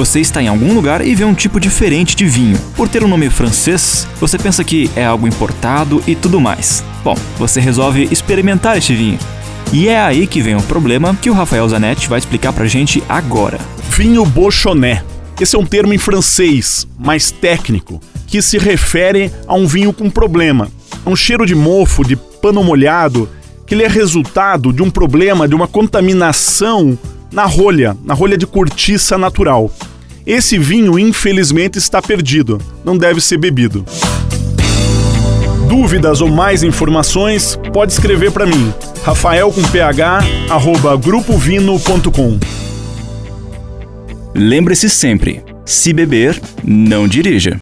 você está em algum lugar e vê um tipo diferente de vinho. Por ter um nome francês, você pensa que é algo importado e tudo mais. Bom, você resolve experimentar este vinho. E é aí que vem o problema que o Rafael Zanetti vai explicar pra gente agora. Vinho Beauchonnet. Esse é um termo em francês, mais técnico, que se refere a um vinho com problema. É um cheiro de mofo, de pano molhado, que ele é resultado de um problema, de uma contaminação na rolha, na rolha de cortiça natural. Esse vinho, infelizmente, está perdido, não deve ser bebido. Dúvidas ou mais informações, pode escrever para mim, rafael com ph, arroba grupovino.com. Lembre-se sempre, se beber, não dirija.